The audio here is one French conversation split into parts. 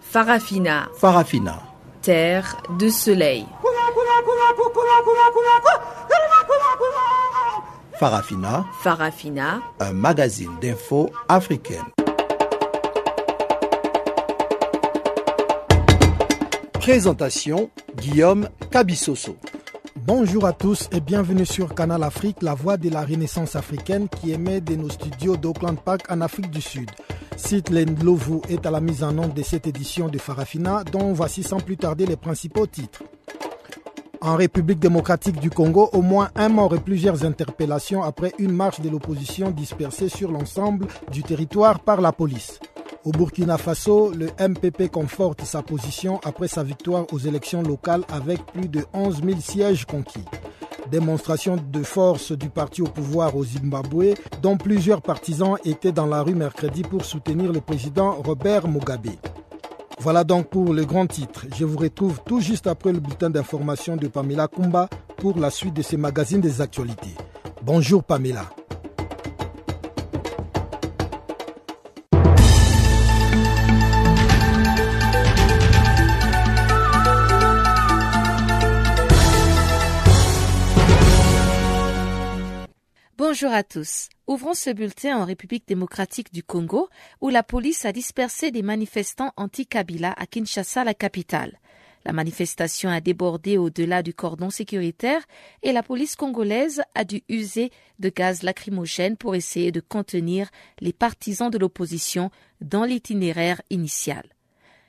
Farafina. Farafina. Terre de soleil. Farafina. Farafina. Un magazine d'infos africaine. Présentation Guillaume Cabissoso. Bonjour à tous et bienvenue sur Canal Afrique, la voix de la Renaissance africaine qui émet de nos studios d'Auckland Park en Afrique du Sud. Site Lovu est à la mise en œuvre de cette édition de Farafina, dont voici sans plus tarder les principaux titres. En République démocratique du Congo, au moins un mort et plusieurs interpellations après une marche de l'opposition dispersée sur l'ensemble du territoire par la police. Au Burkina Faso, le MPP conforte sa position après sa victoire aux élections locales avec plus de 11 000 sièges conquis. Démonstration de force du parti au pouvoir au Zimbabwe, dont plusieurs partisans étaient dans la rue mercredi pour soutenir le président Robert Mugabe. Voilà donc pour le grand titre. Je vous retrouve tout juste après le bulletin d'information de Pamela Kumba pour la suite de ces magazines des actualités. Bonjour Pamela. Bonjour à tous. Ouvrons ce bulletin en République démocratique du Congo, où la police a dispersé des manifestants anti-Kabila à Kinshasa, la capitale. La manifestation a débordé au-delà du cordon sécuritaire et la police congolaise a dû user de gaz lacrymogène pour essayer de contenir les partisans de l'opposition dans l'itinéraire initial.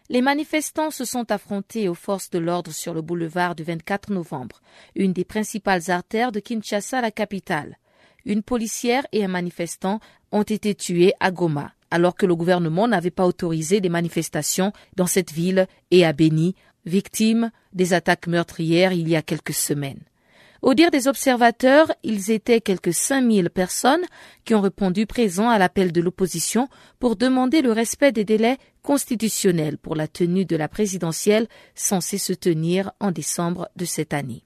Les manifestants se sont affrontés aux forces de l'ordre sur le boulevard du 24 novembre, une des principales artères de Kinshasa, la capitale une policière et un manifestant ont été tués à Goma, alors que le gouvernement n'avait pas autorisé des manifestations dans cette ville et à Beni, victime des attaques meurtrières il y a quelques semaines. Au dire des observateurs, ils étaient quelques 5000 personnes qui ont répondu présents à l'appel de l'opposition pour demander le respect des délais constitutionnels pour la tenue de la présidentielle censée se tenir en décembre de cette année.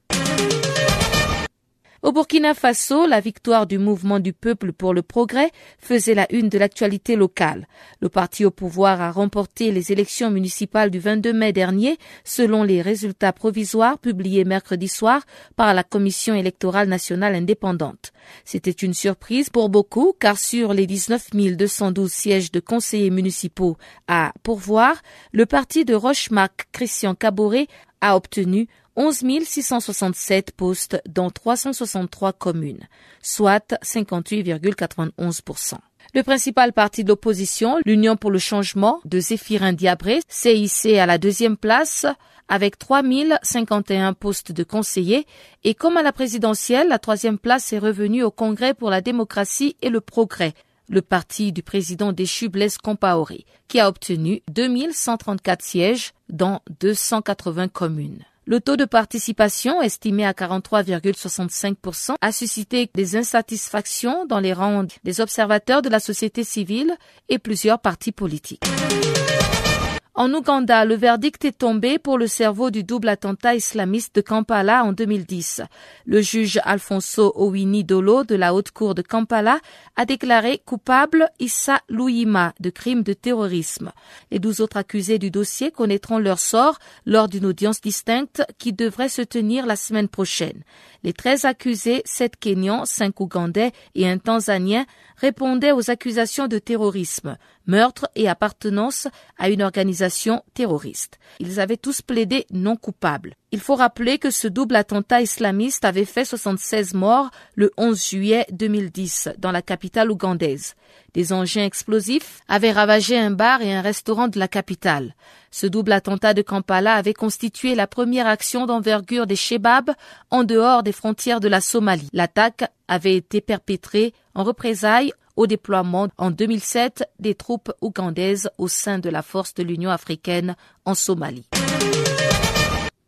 Au Burkina Faso, la victoire du mouvement du peuple pour le progrès faisait la une de l'actualité locale. Le parti au pouvoir a remporté les élections municipales du 22 mai dernier selon les résultats provisoires publiés mercredi soir par la Commission électorale nationale indépendante. C'était une surprise pour beaucoup car sur les 19 212 sièges de conseillers municipaux à pourvoir, le parti de Rochemarc Christian Caboret a obtenu 11 667 postes dans 363 communes, soit 58,91%. Le principal parti de l'opposition, l'Union pour le changement de Zéphirin Diabré, s'est hissé à la deuxième place avec 3051 postes de conseillers et comme à la présidentielle, la troisième place est revenue au Congrès pour la démocratie et le progrès, le parti du président déchu Blaise Compaoré, qui a obtenu 2134 sièges dans 280 communes. Le taux de participation, estimé à 43,65%, a suscité des insatisfactions dans les rangs des observateurs de la société civile et plusieurs partis politiques. En Ouganda, le verdict est tombé pour le cerveau du double attentat islamiste de Kampala en 2010. Le juge Alfonso Owini Dolo de la Haute Cour de Kampala a déclaré coupable Issa Louima de crimes de terrorisme. Les douze autres accusés du dossier connaîtront leur sort lors d'une audience distincte qui devrait se tenir la semaine prochaine. Les treize accusés, sept Kenyans, cinq Ougandais et un Tanzanien, répondaient aux accusations de terrorisme, meurtre et appartenance à une organisation terroriste. Ils avaient tous plaidé non coupables. Il faut rappeler que ce double attentat islamiste avait fait 76 morts le 11 juillet 2010 dans la capitale ougandaise. Des engins explosifs avaient ravagé un bar et un restaurant de la capitale. Ce double attentat de Kampala avait constitué la première action d'envergure des Shebab en dehors des frontières de la Somalie. L'attaque avait été perpétrée en représailles au déploiement en 2007 des troupes ougandaises au sein de la force de l'Union africaine en Somalie.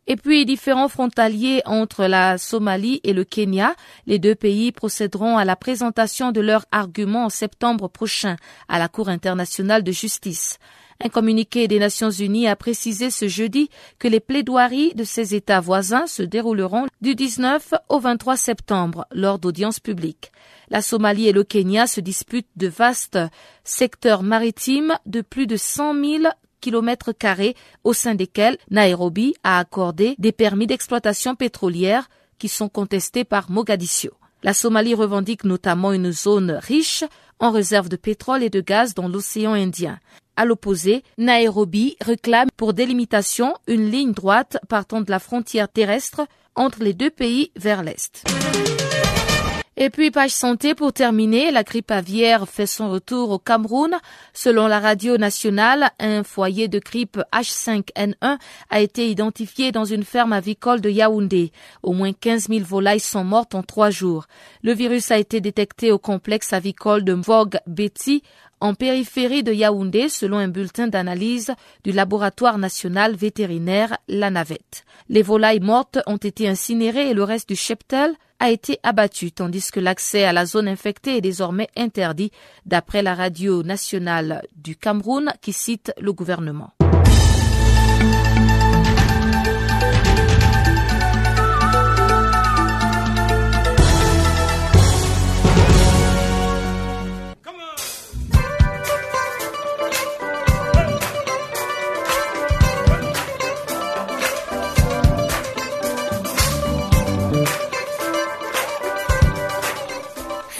Et puis, différents frontaliers entre la Somalie et le Kenya, les deux pays procéderont à la présentation de leurs arguments en septembre prochain à la Cour internationale de justice. Un communiqué des Nations Unies a précisé ce jeudi que les plaidoiries de ces États voisins se dérouleront du 19 au 23 septembre lors d'audiences publiques. La Somalie et le Kenya se disputent de vastes secteurs maritimes de plus de 100 000 carrés au sein desquels Nairobi a accordé des permis d'exploitation pétrolière qui sont contestés par Mogadiscio. La Somalie revendique notamment une zone riche en réserves de pétrole et de gaz dans l'océan Indien. À l'opposé, Nairobi réclame pour délimitation une ligne droite partant de la frontière terrestre entre les deux pays vers l'est. Et puis, page santé pour terminer, la grippe aviaire fait son retour au Cameroun. Selon la radio nationale, un foyer de grippe H5N1 a été identifié dans une ferme avicole de Yaoundé. Au moins 15 000 volailles sont mortes en trois jours. Le virus a été détecté au complexe avicole de Mvog Betty en périphérie de Yaoundé selon un bulletin d'analyse du laboratoire national vétérinaire La Navette. Les volailles mortes ont été incinérées et le reste du cheptel a été abattu tandis que l'accès à la zone infectée est désormais interdit d'après la radio nationale du Cameroun qui cite le gouvernement.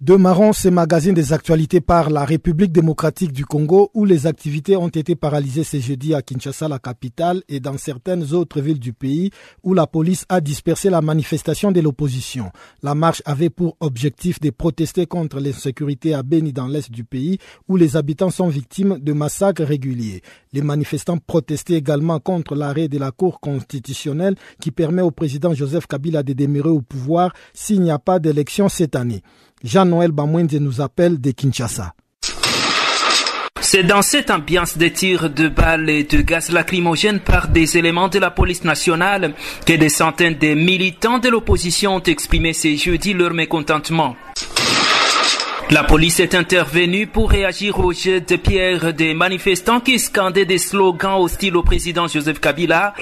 Demarrons ces magazines des actualités par la République démocratique du Congo où les activités ont été paralysées ce jeudi à Kinshasa, la capitale, et dans certaines autres villes du pays où la police a dispersé la manifestation de l'opposition. La marche avait pour objectif de protester contre l'insécurité à Beni dans l'est du pays où les habitants sont victimes de massacres réguliers. Les manifestants protestaient également contre l'arrêt de la Cour constitutionnelle qui permet au président Joseph Kabila de demeurer au pouvoir s'il n'y a pas d'élection cette année. Jean-Noël Bamwende nous appelle de Kinshasa. C'est dans cette ambiance de tirs de balles et de gaz lacrymogène par des éléments de la police nationale que des centaines de militants de l'opposition ont exprimé ce jeudi leur mécontentement. La police est intervenue pour réagir au jet de pierre des manifestants qui scandaient des slogans hostiles au président Joseph Kabila.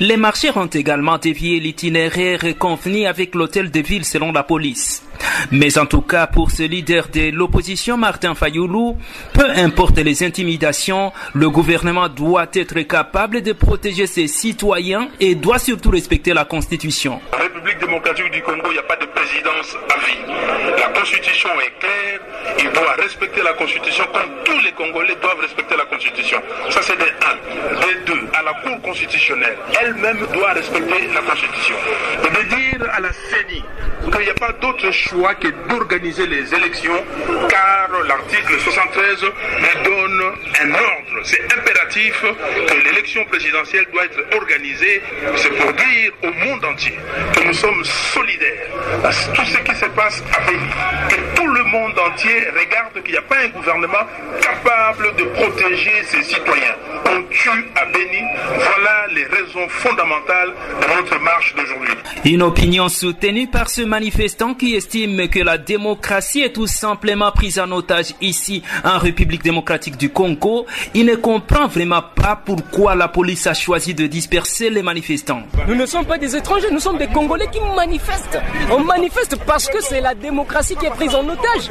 Les marcheurs ont également dévié l'itinéraire convenu avec l'hôtel de ville selon la police. Mais en tout cas, pour ce leader de l'opposition, Martin Fayoulou, peu importe les intimidations, le gouvernement doit être capable de protéger ses citoyens et doit surtout respecter la Constitution. La République démocratique du Congo, il n'y a pas de présidence à vie. La Constitution est claire, il doit respecter la Constitution comme tous les Congolais doivent respecter la Constitution. Ça, c'est des 1. Des 2, à la Cour constitutionnelle, elle-même doit respecter la Constitution. Et de dire à la CENI qu'il n'y a pas d'autre choix que d'organiser les élections, car l'article 73 nous donne un ordre. C'est impératif que l'élection présidentielle doit être organisée. C'est pour dire au monde entier que nous sommes solidaires à tout ce qui se passe à Béni. Que tout le monde entier regarde qu'il n'y a pas un gouvernement capable de protéger ses citoyens. On tue à Béni. Voilà les raisons fondamentales de notre marche d'aujourd'hui. Une opinion soutenue par ce manifestant qui estime que la démocratie est tout simplement prise en otage ici en République démocratique du Congo. Il ne comprend vraiment pas pourquoi la police a choisi de disperser les manifestants. Nous ne sommes pas des étrangers, nous sommes des Congolais qui manifestent. On manifeste parce que c'est la démocratie qui est prise en otage.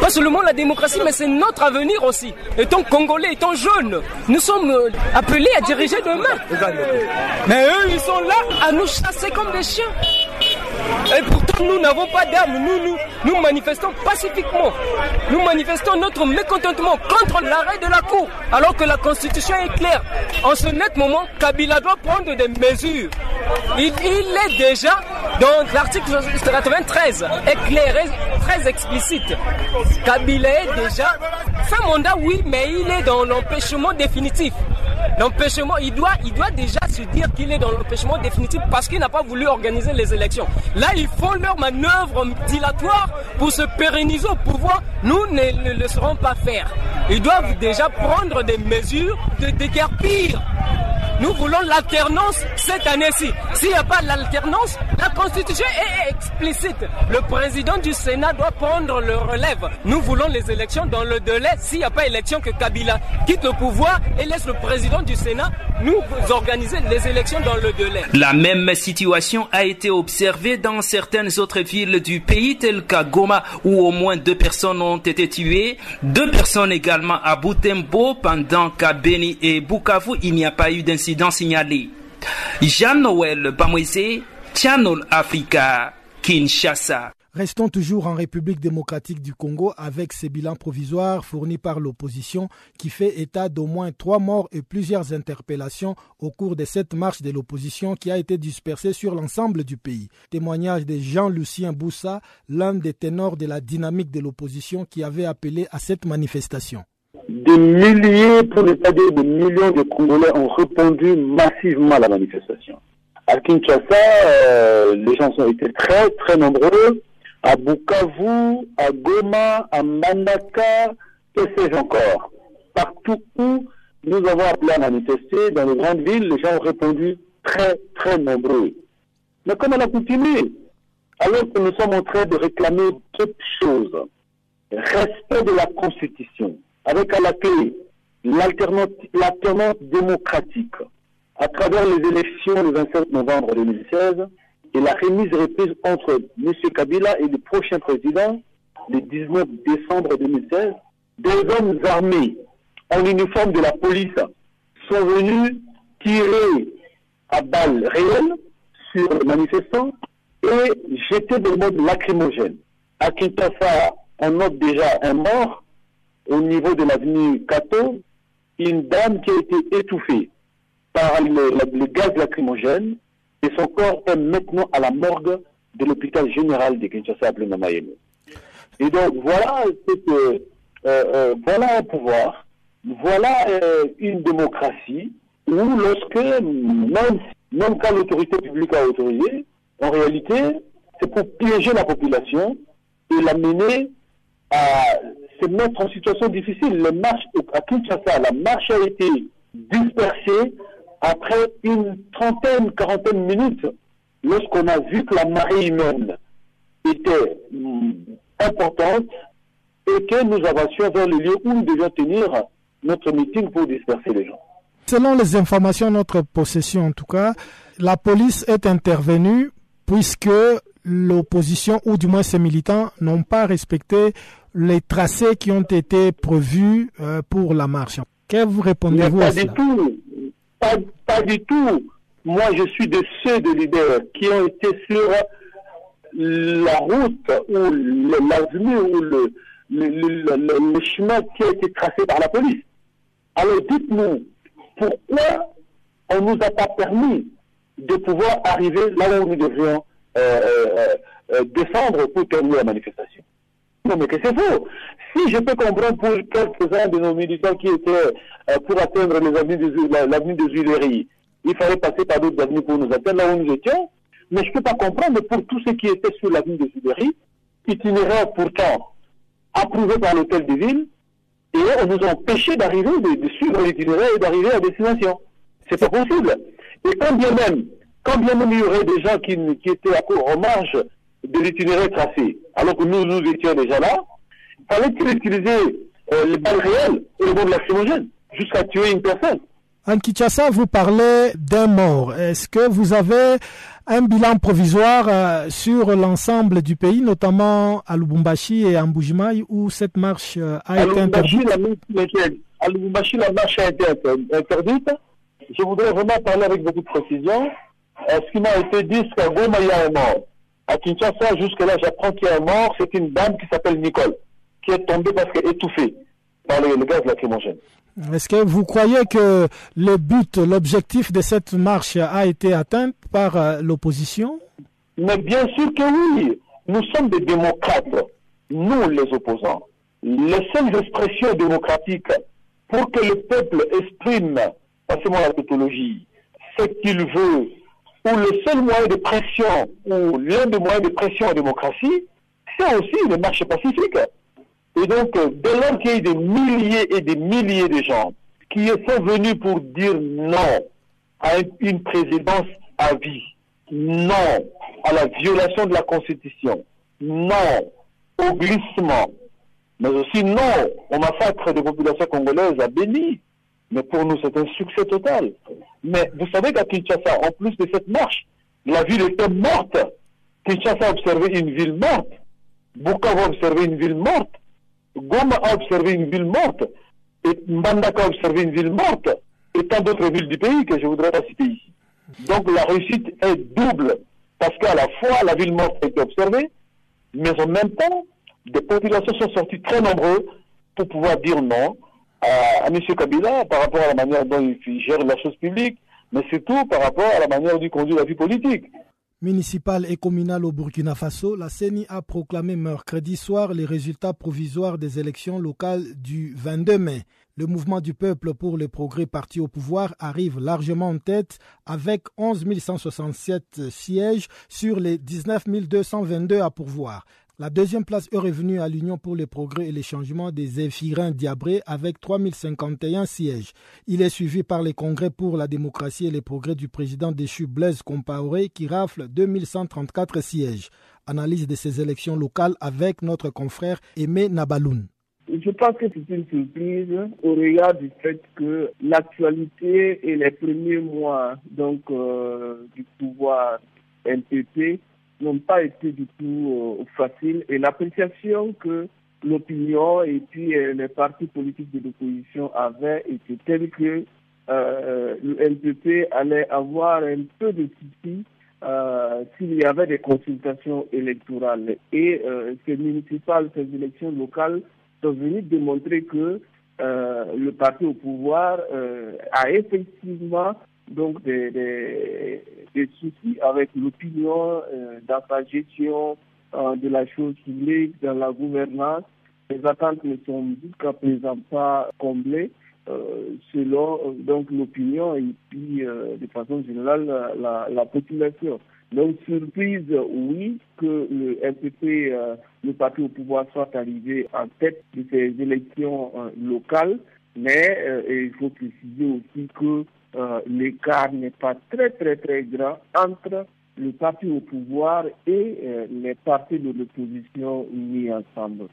Pas seulement la démocratie, mais c'est notre avenir aussi. Étant Congolais, étant jeunes, nous sommes euh, appelés à diriger demain. Mais eux, ils sont là à nous chasser comme des chiens. Et pourtant, nous n'avons pas d'armes. Nous, nous, manifestons pacifiquement. Nous manifestons notre mécontentement contre l'arrêt de la Cour, alors que la Constitution est claire. En ce net moment, Kabila doit prendre des mesures. Il, est déjà dans l'article 93, éclairé, très explicite. Kabila est déjà. Fin mandat, oui, mais il est dans l'empêchement définitif. l'empêchement, il doit, il doit déjà se dire qu'il est dans l'empêchement définitif parce qu'il n'a pas voulu organiser les élections. Là, ils font leur manœuvre dilatoire pour se pérenniser au pouvoir. Nous ne le laisserons pas faire. Ils doivent déjà prendre des mesures de déguerpir nous voulons l'alternance cette année-ci. S'il n'y a pas l'alternance, la Constitution est explicite. Le président du Sénat doit prendre le relève. Nous voulons les élections dans le délai. S'il n'y a pas élection, que Kabila quitte le pouvoir et laisse le président du Sénat nous organiser les élections dans le délai. La même situation a été observée dans certaines autres villes du pays, telles qu'à Goma, où au moins deux personnes ont été tuées. Deux personnes également à Butembo, pendant qu'à Beni et Bukavu, il n'y a pas eu d'incident signalé. Jean-Noël Bamwese, Channel Africa, Kinshasa. Restons toujours en République démocratique du Congo avec ces bilans provisoires fournis par l'opposition qui fait état d'au moins trois morts et plusieurs interpellations au cours de cette marche de l'opposition qui a été dispersée sur l'ensemble du pays. Témoignage de Jean-Lucien Boussa, l'un des ténors de la dynamique de l'opposition qui avait appelé à cette manifestation. Des milliers, pour ne pas dire des millions de Congolais ont répondu massivement à la manifestation. À Kinshasa, euh, les gens ont été très, très nombreux à Bukavu, à Goma, à Manaka, que sais-je encore. Partout où nous avons appelé à manifester, dans les grandes villes, les gens ont répondu très, très nombreux. Mais comme on a continué, alors que nous sommes en train de réclamer toutes choses, respect de la Constitution, avec à la clé l'alternance démocratique, à travers les élections le 27 novembre 2016, et la remise reprise entre M. Kabila et le prochain président le 19 décembre 2016, des hommes armés en uniforme de la police sont venus tirer à balles réelles sur les manifestants et jeter des modes lacrymogènes. À Kinshasa, on note déjà un mort au niveau de l'avenue Kato, une dame qui a été étouffée par le, le gaz lacrymogène et son corps est maintenant à la morgue de l'hôpital général de Kinshasa à Mayemo. Et donc voilà, euh, euh, un pouvoir, voilà euh, une démocratie où lorsque, même, quand l'autorité publique a autorisé, en réalité, c'est pour piéger la population et l'amener à se mettre en situation difficile. À Kinshasa, la marche a été dispersée après une trentaine, quarantaine de minutes, lorsqu'on a vu que la marée humaine était hum, importante et que nous avancions vers le lieu où nous devions tenir notre meeting pour disperser les gens. Selon les informations notre possession, en tout cas, la police est intervenue puisque l'opposition, ou du moins ses militants, n'ont pas respecté les tracés qui ont été prévus euh, pour la marche. Que vous répondez-vous à cela? pas, pas du tout. Moi, je suis de ceux de leaders qui ont été sur la route ou l'avenue ou le, le, chemin qui a été tracé par la police. Alors dites-nous, pourquoi on ne nous a pas permis de pouvoir arriver là où nous devions euh, euh, euh descendre pour terminer la manifestation? Non, mais que c'est faux. Si je peux comprendre pour quelques-uns de nos militants qui étaient euh, pour atteindre l'avenue des Huileries, il fallait passer par d'autres avenues pour nous atteindre là où nous étions, mais je ne peux pas comprendre pour tous ceux qui étaient sur l'avenue des Huileries, itinéraire pourtant approuvé par l'hôtel de ville, et on nous a empêché d'arriver, de, suivre l'itinéraire et d'arriver à destination. C'est pas possible. Et quand bien même, quand bien même il y aurait des gens qui, qui étaient à court en marge de l'itinéraire tracé, alors que nous, nous étions déjà là, fallait-il utiliser euh, les balles réelles et le de lacrymogène jusqu'à tuer une personne? En Kinshasa, vous parlez d'un mort. Est-ce que vous avez un bilan provisoire euh, sur l'ensemble du pays, notamment à Lubumbashi et à Mbujimai, où cette marche euh, a été interdite? À Lubumbashi, la marche a été interdite. Je voudrais vraiment parler avec beaucoup de précision. ce qui m'a été dit, c'est qu'à Goma, il y a un mort. À Kinshasa, jusque-là, j'apprends qu'il y a un mort. C'est une dame qui s'appelle Nicole qui est tombée parce qu'elle est étouffée par le, gaz lacrymogène. Est-ce que vous croyez que le but, l'objectif de cette marche a été atteint par euh, l'opposition? Mais bien sûr que oui. Nous sommes des démocrates, nous les opposants. Les seules expressions démocratiques pour que le peuple exprime passez-moi la tautologie, ce qu'il veut, ou le seul moyen de pression, ou l'un des moyens de pression en démocratie, c'est aussi les marches pacifiques. Et donc, euh, dès lors qu'il y a des milliers et des milliers de gens qui sont venus pour dire non à une présidence à vie, non à la violation de la Constitution, non au glissement, mais aussi non au massacre des populations congolaises à Béni. Mais pour nous, c'est un succès total. Mais vous savez qu'à Kinshasa, en plus de cette marche, la ville était morte. Kinshasa a observé une ville morte. Bukavu a observé une ville morte. Goma a observé une ville morte. Et Mbandaka a observé une ville morte. Et tant d'autres villes du pays que je voudrais pas citer ici. Donc la réussite est double. Parce qu'à la fois, la ville morte a été observée, mais en même temps, des populations sont sorties très nombreuses pour pouvoir dire non à, à M. Kabila par rapport à la manière dont il gère la chose publique, mais surtout par rapport à la manière dont il conduit la vie politique. Municipal et communal au Burkina Faso, la CENI a proclamé mercredi soir les résultats provisoires des élections locales du 22 mai. Le mouvement du peuple pour le progrès parti au pouvoir arrive largement en tête avec 11 167 sièges sur les 19 222 à pourvoir. La deuxième place est revenue à l'Union pour le progrès et les changements des Éphirins Diabré avec 3051 sièges. Il est suivi par les congrès pour la démocratie et les progrès du président déchu Blaise Compaoré qui rafle 2134 sièges. Analyse de ces élections locales avec notre confrère Aimé Nabaloun. Je pense que c'est une surprise au regard du fait que l'actualité et les premiers mois donc euh, du pouvoir NPP n'ont pas été du tout euh, faciles et l'appréciation que l'opinion et puis euh, les partis politiques de l'opposition avaient été telle que euh, le NPP allait avoir un peu de soucis s'il y avait des consultations électorales. Et ces municipales, ces élections locales sont venues démontrer que le parti au pouvoir a effectivement donc des, des, soucis avec l'opinion euh, dans sa gestion euh, de la chose publique, dans la gouvernance. Les attentes ne sont jusqu'à présent pas comblées. Euh, selon donc l'opinion et puis de façon générale la, la, population. Donc surprise, oui, que le MPP, le parti au pouvoir, soit arrivé en tête de ces élections locales, mais il faut préciser aussi que euh, l'écart n'est pas très très très grand entre le parti au pouvoir et euh, les partis de l'opposition mis ensemble.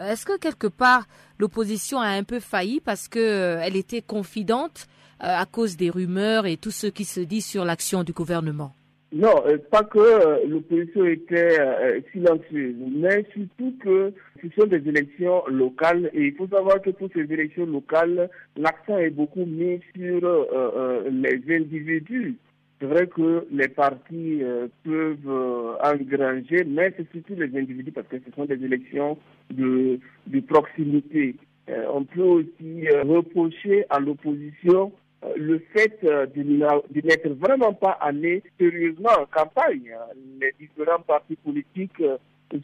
Est-ce que quelque part l'opposition a un peu failli parce que euh, était confidente à cause des rumeurs et tout ce qui se dit sur l'action du gouvernement? Non, pas que l'opposition était silencieuse, mais surtout que ce sont des élections locales et il faut savoir que pour ces élections locales, l'accent est beaucoup mis sur les individus. C'est vrai que les partis peuvent engranger, mais c'est surtout les individus parce que ce sont des élections de, de proximité. on peut aussi reprocher à l'opposition le fait de n'être vraiment pas allé sérieusement en campagne. Les différents partis politiques,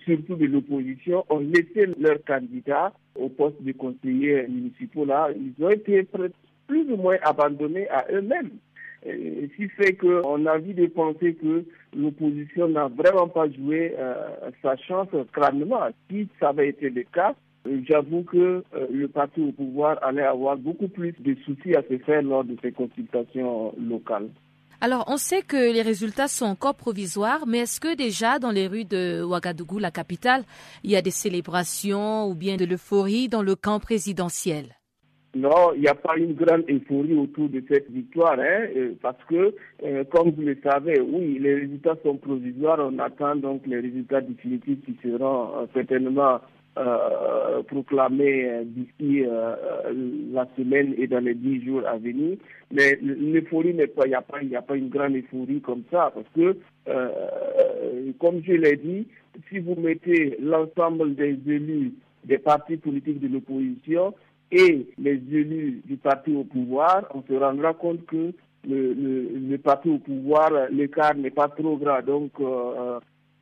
surtout de l'opposition, ont laissé leurs candidats au poste de conseillers municipaux là. Ils ont été plus ou moins abandonnés à eux-mêmes. Ce qui fait qu'on a envie de penser que l'opposition n'a vraiment pas joué sa chance crânement. Si ça avait été le cas, j'avoue que euh, le parti au pouvoir allait avoir beaucoup plus de soucis à se faire lors de ces consultations locales. Alors, on sait que les résultats sont encore provisoires, mais est-ce que déjà dans les rues de Ouagadougou, la capitale, il y a des célébrations ou bien de l'euphorie dans le camp présidentiel? Non, il n'y a pas une grande euphorie autour de cette victoire, hein, parce que, euh, comme vous le savez, oui, les résultats sont provisoires. On attend donc les résultats définitifs qui seront euh, certainement euh, proclamé d'ici euh, la semaine et dans les dix jours à venir. Mais l'euphorie n'est pas, il n'y a pas, une grande euphorie comme ça, parce que, euh, comme je l'ai dit, si vous mettez l'ensemble des élus des partis politiques de l'opposition et les élus du parti au pouvoir, on se rendra compte que le, le parti au pouvoir, l'écart n'est pas trop grand. Donc,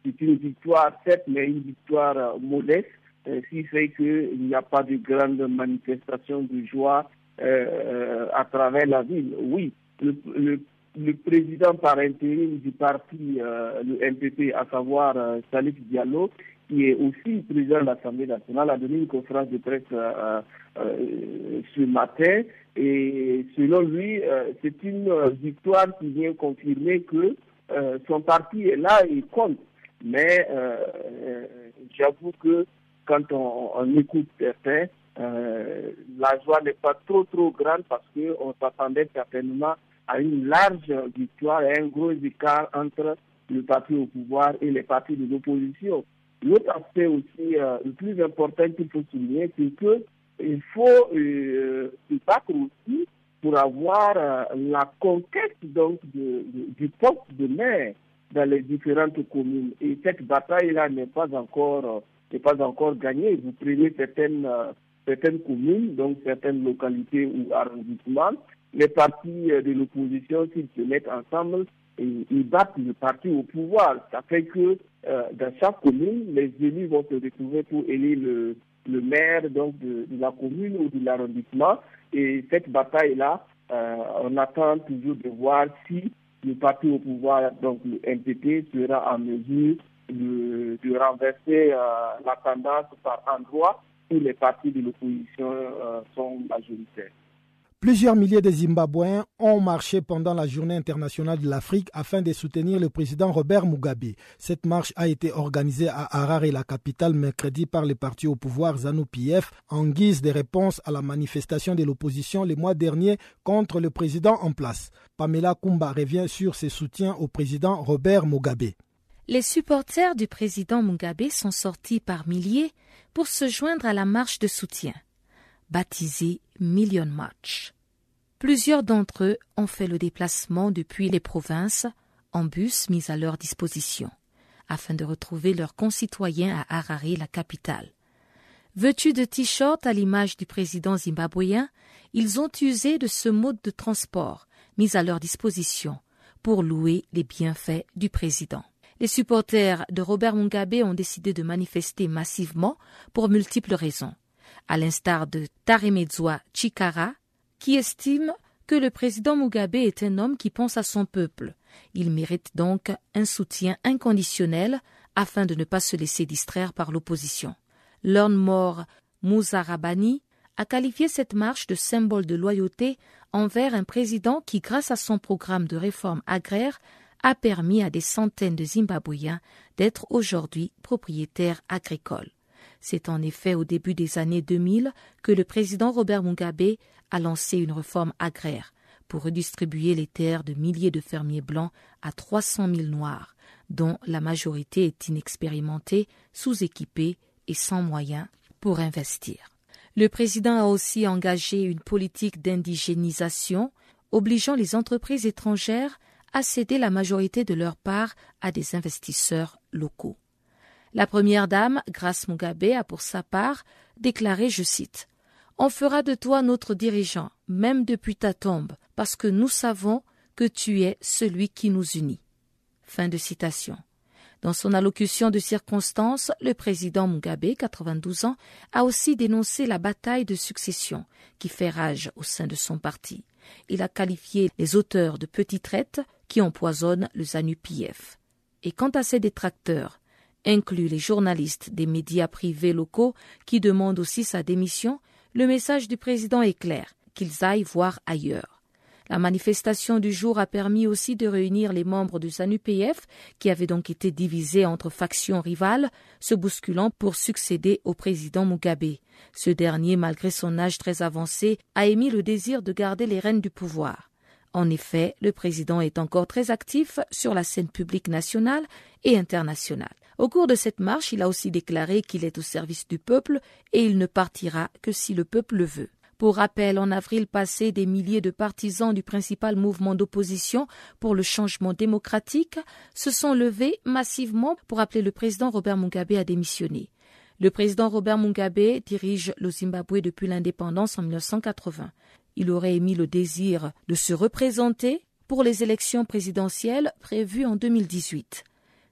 c'est une victoire, certes, mais une victoire modeste ce qui fait qu'il n'y a pas de grande manifestation de joie à travers la ville. Oui, le, président par intérim du parti, le MPP, à savoir Salif Diallo, qui est aussi président de l'Assemblée nationale, a donné une conférence de presse ce matin. Et selon lui, c'est une victoire qui vient confirmer que son parti est là et compte. Mais j'avoue que quand on, écoute certains, euh, la joie n'est pas trop trop grande parce qu'on s'attendait certainement à une large victoire et un gros écart entre le parti au pouvoir et les partis de l'opposition. L'autre aspect aussi, euh, le plus important qu'il faut souligner, c'est qu'il faut euh, se battre aussi pour avoir euh, la conquête donc du poste de maire dans les différentes communes. Et cette bataille-là n'est pas encore n'est pas encore gagnée. Vous prenez certaines certaines communes, donc certaines localités ou arrondissements, les partis de l'opposition, s'ils se mettent ensemble, ils battent le parti au pouvoir. Ça fait que euh, dans chaque commune, les élus vont se retrouver pour élire le, le maire donc de, la commune ou de l'arrondissement. Et cette bataille-là, euh, on attend toujours de voir si le parti au pouvoir, donc le NPP, sera en mesure de, renverser euh, la tendance par endroit où les partis de l'opposition sont majoritaires. Plusieurs milliers de Zimbabwéens ont marché pendant la journée internationale de l'Afrique afin de soutenir le président Robert Mugabe. Cette marche a été organisée à Harare, la capitale, mercredi par le parti au pouvoir ZANU-PF en guise de réponse à la manifestation de l'opposition le mois dernier contre le président en place. Pamela Kumba revient sur ses soutiens au président Robert Mugabe. Les supporters du président Mugabe sont sortis par milliers pour se joindre à la marche de soutien, baptisée Million March. Plusieurs d'entre eux ont fait le déplacement depuis les provinces en bus mis à leur disposition, afin de retrouver leurs concitoyens à Harare, la capitale. Vêtus de t-shirt à l'image du président zimbabwéen, ils ont usé de ce mode de transport mis à leur disposition pour louer les bienfaits du président. Les supporters de Robert Mugabe ont décidé de manifester massivement pour multiples raisons, à l'instar de Taremezwa Chikara, qui estime que le président Mugabe est un homme qui pense à son peuple. Il mérite donc un soutien inconditionnel afin de ne pas se laisser distraire par l'opposition. Mort Muzarabani a qualifié cette marche de symbole de loyauté envers un président qui, grâce à son programme de réforme agraire, a permis à des centaines de Zimbabwéens d'être aujourd'hui propriétaires agricoles. C'est en effet au début des années 2000 que le président Robert Mugabe a lancé une réforme agraire pour redistribuer les terres de milliers de fermiers blancs à 300 000 noirs, dont la majorité est inexpérimentée, sous-équipée et sans moyens pour investir. Le président a aussi engagé une politique d'indigénisation obligeant les entreprises étrangères à céder la majorité de leur part à des investisseurs locaux. La première dame, Grace Mugabe, a pour sa part déclaré, je cite, On fera de toi notre dirigeant, même depuis ta tombe, parce que nous savons que tu es celui qui nous unit. Fin de citation. Dans son allocution de circonstance, le président Mugabe, 92 ans, a aussi dénoncé la bataille de succession qui fait rage au sein de son parti. Il a qualifié les auteurs de petits traites qui empoisonnent le ZANU-PF. Et quant à ses détracteurs, inclut les journalistes des médias privés locaux qui demandent aussi sa démission, le message du président est clair, qu'ils aillent voir ailleurs. La manifestation du jour a permis aussi de réunir les membres du SANU-PF, qui avaient donc été divisés entre factions rivales, se bousculant pour succéder au président Mugabe. Ce dernier, malgré son âge très avancé, a émis le désir de garder les rênes du pouvoir. En effet, le président est encore très actif sur la scène publique nationale et internationale. Au cours de cette marche, il a aussi déclaré qu'il est au service du peuple et il ne partira que si le peuple le veut. Pour rappel, en avril passé, des milliers de partisans du principal mouvement d'opposition pour le changement démocratique se sont levés massivement pour appeler le président Robert Mugabe à démissionner. Le président Robert Mugabe dirige le Zimbabwe depuis l'indépendance en 1980. Il aurait émis le désir de se représenter pour les élections présidentielles prévues en 2018.